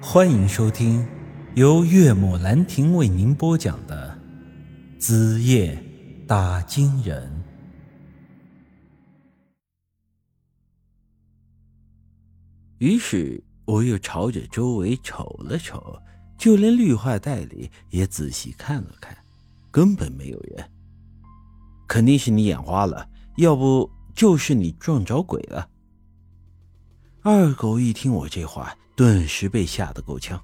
欢迎收听由岳母兰亭为您播讲的《子夜打金人》。于是我又朝着周围瞅了瞅，就连绿化带里也仔细看了看，根本没有人。肯定是你眼花了，要不就是你撞着鬼了。二狗一听我这话，顿时被吓得够呛。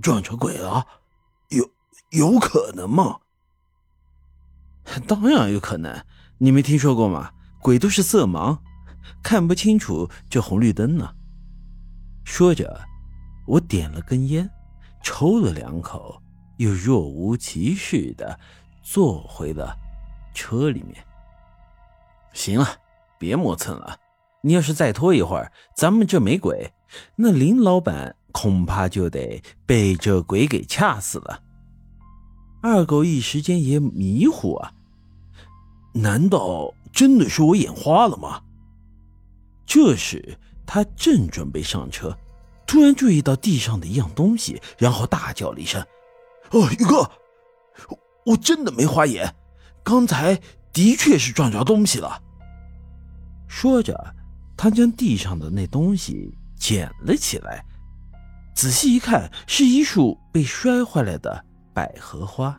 撞着鬼了？有有可能吗？当然有可能。你没听说过吗？鬼都是色盲，看不清楚这红绿灯呢。说着，我点了根烟，抽了两口，又若无其事的坐回了车里面。行了，别磨蹭了。你要是再拖一会儿，咱们这没鬼，那林老板恐怕就得被这鬼给掐死了。二狗一时间也迷糊啊，难道真的是我眼花了吗？这时他正准备上车，突然注意到地上的一样东西，然后大叫了一声：“哦，宇哥，我真的没花眼，刚才的确是撞着东西了。”说着。他将地上的那东西捡了起来，仔细一看，是一束被摔坏了的百合花。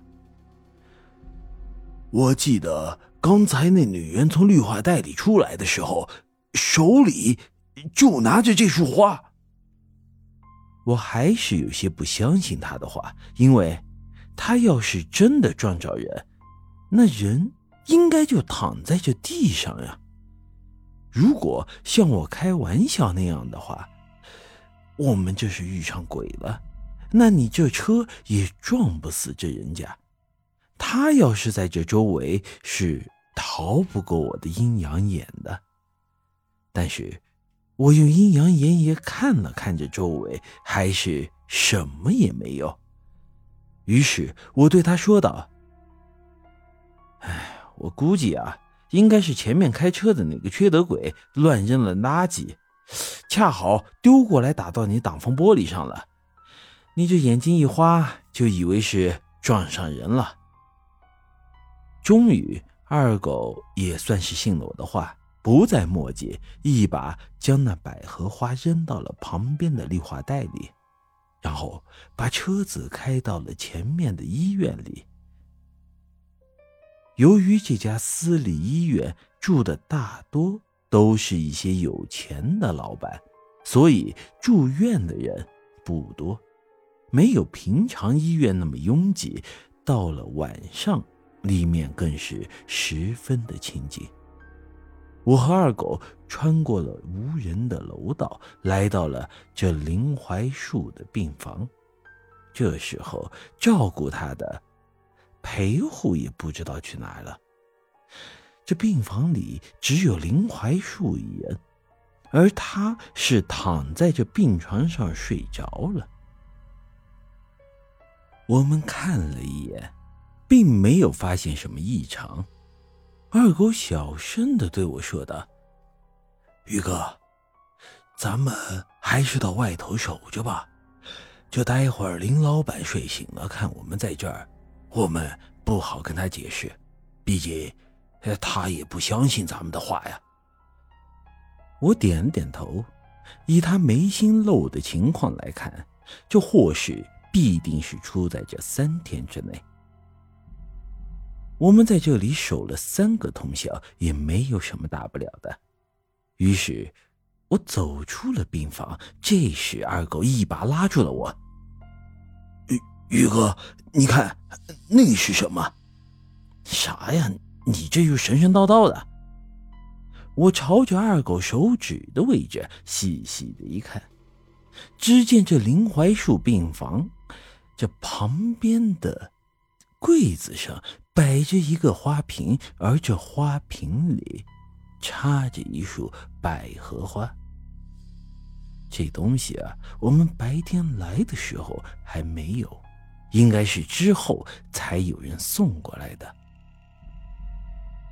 我记得刚才那女人从绿化带里出来的时候，手里就拿着这束花。我还是有些不相信他的话，因为他要是真的撞着人，那人应该就躺在这地上呀。如果像我开玩笑那样的话，我们这是遇上鬼了，那你这车也撞不死这人家。他要是在这周围，是逃不过我的阴阳眼的。但是，我用阴阳眼也看了看这周围，还是什么也没有。于是我对他说道：“哎，我估计啊。”应该是前面开车的那个缺德鬼乱扔了垃圾，恰好丢过来打到你挡风玻璃上了。你这眼睛一花，就以为是撞上人了。终于，二狗也算是信了我的话，不再墨迹，一把将那百合花扔到了旁边的绿化带里，然后把车子开到了前面的医院里。由于这家私立医院住的大多都是一些有钱的老板，所以住院的人不多，没有平常医院那么拥挤。到了晚上，里面更是十分的清静。我和二狗穿过了无人的楼道，来到了这林槐树的病房。这时候，照顾他的。陪护也不知道去哪了。这病房里只有林槐树一人，而他是躺在这病床上睡着了。我们看了一眼，并没有发现什么异常。二狗小声的对我说道：“宇哥，咱们还是到外头守着吧。就待会儿林老板睡醒了，看我们在这儿。”我们不好跟他解释，毕竟他也不相信咱们的话呀。我点了点头，以他眉心漏的情况来看，这祸事必定是出在这三天之内。我们在这里守了三个通宵，也没有什么大不了的。于是，我走出了病房。这时，二狗一把拉住了我。宇哥，你看，那是什么？啥呀？你这又神神叨叨的。我朝着二狗手指的位置细细的一看，只见这林槐树病房这旁边的柜子上摆着一个花瓶，而这花瓶里插着一束百合花。这东西啊，我们白天来的时候还没有。应该是之后才有人送过来的。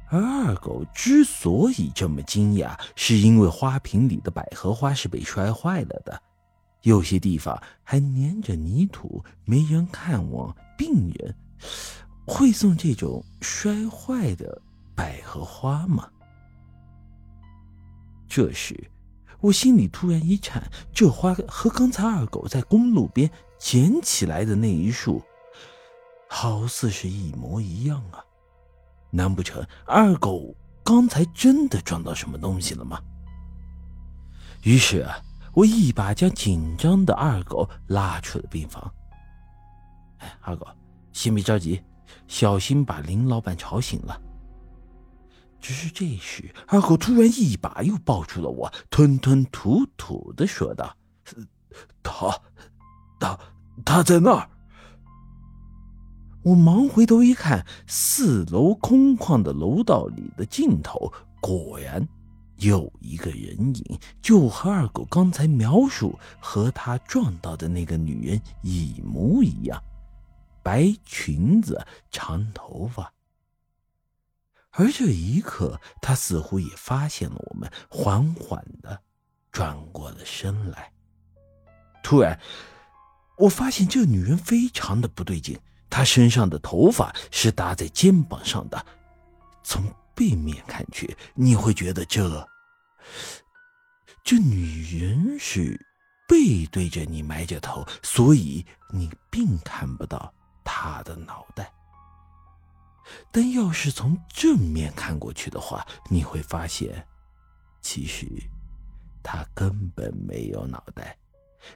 而二狗之所以这么惊讶，是因为花瓶里的百合花是被摔坏了的，有些地方还粘着泥土，没人看望病人。会送这种摔坏的百合花吗？这时，我心里突然一颤，这花和刚才二狗在公路边捡起来的那一束，好似是一模一样啊！难不成二狗刚才真的撞到什么东西了吗？于是啊，我一把将紧张的二狗拉出了病房。哎，二狗，先别着急。小心把林老板吵醒了。只是这时，二狗突然一把又抱住了我，吞吞吐吐的说道：“他，他，他在那儿。”我忙回头一看，四楼空旷的楼道里的尽头，果然有一个人影，就和二狗刚才描述和他撞到的那个女人一模一样。白裙子，长头发。而这一刻，他似乎也发现了我们，缓缓的转过了身来。突然，我发现这女人非常的不对劲。她身上的头发是搭在肩膀上的，从背面看去，你会觉得这这女人是背对着你埋着头，所以你并看不到。她的脑袋，但要是从正面看过去的话，你会发现，其实他根本没有脑袋，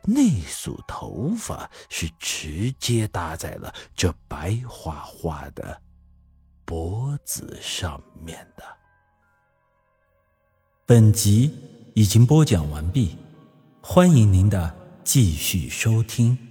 那束头发是直接搭在了这白花花的脖子上面的。本集已经播讲完毕，欢迎您的继续收听。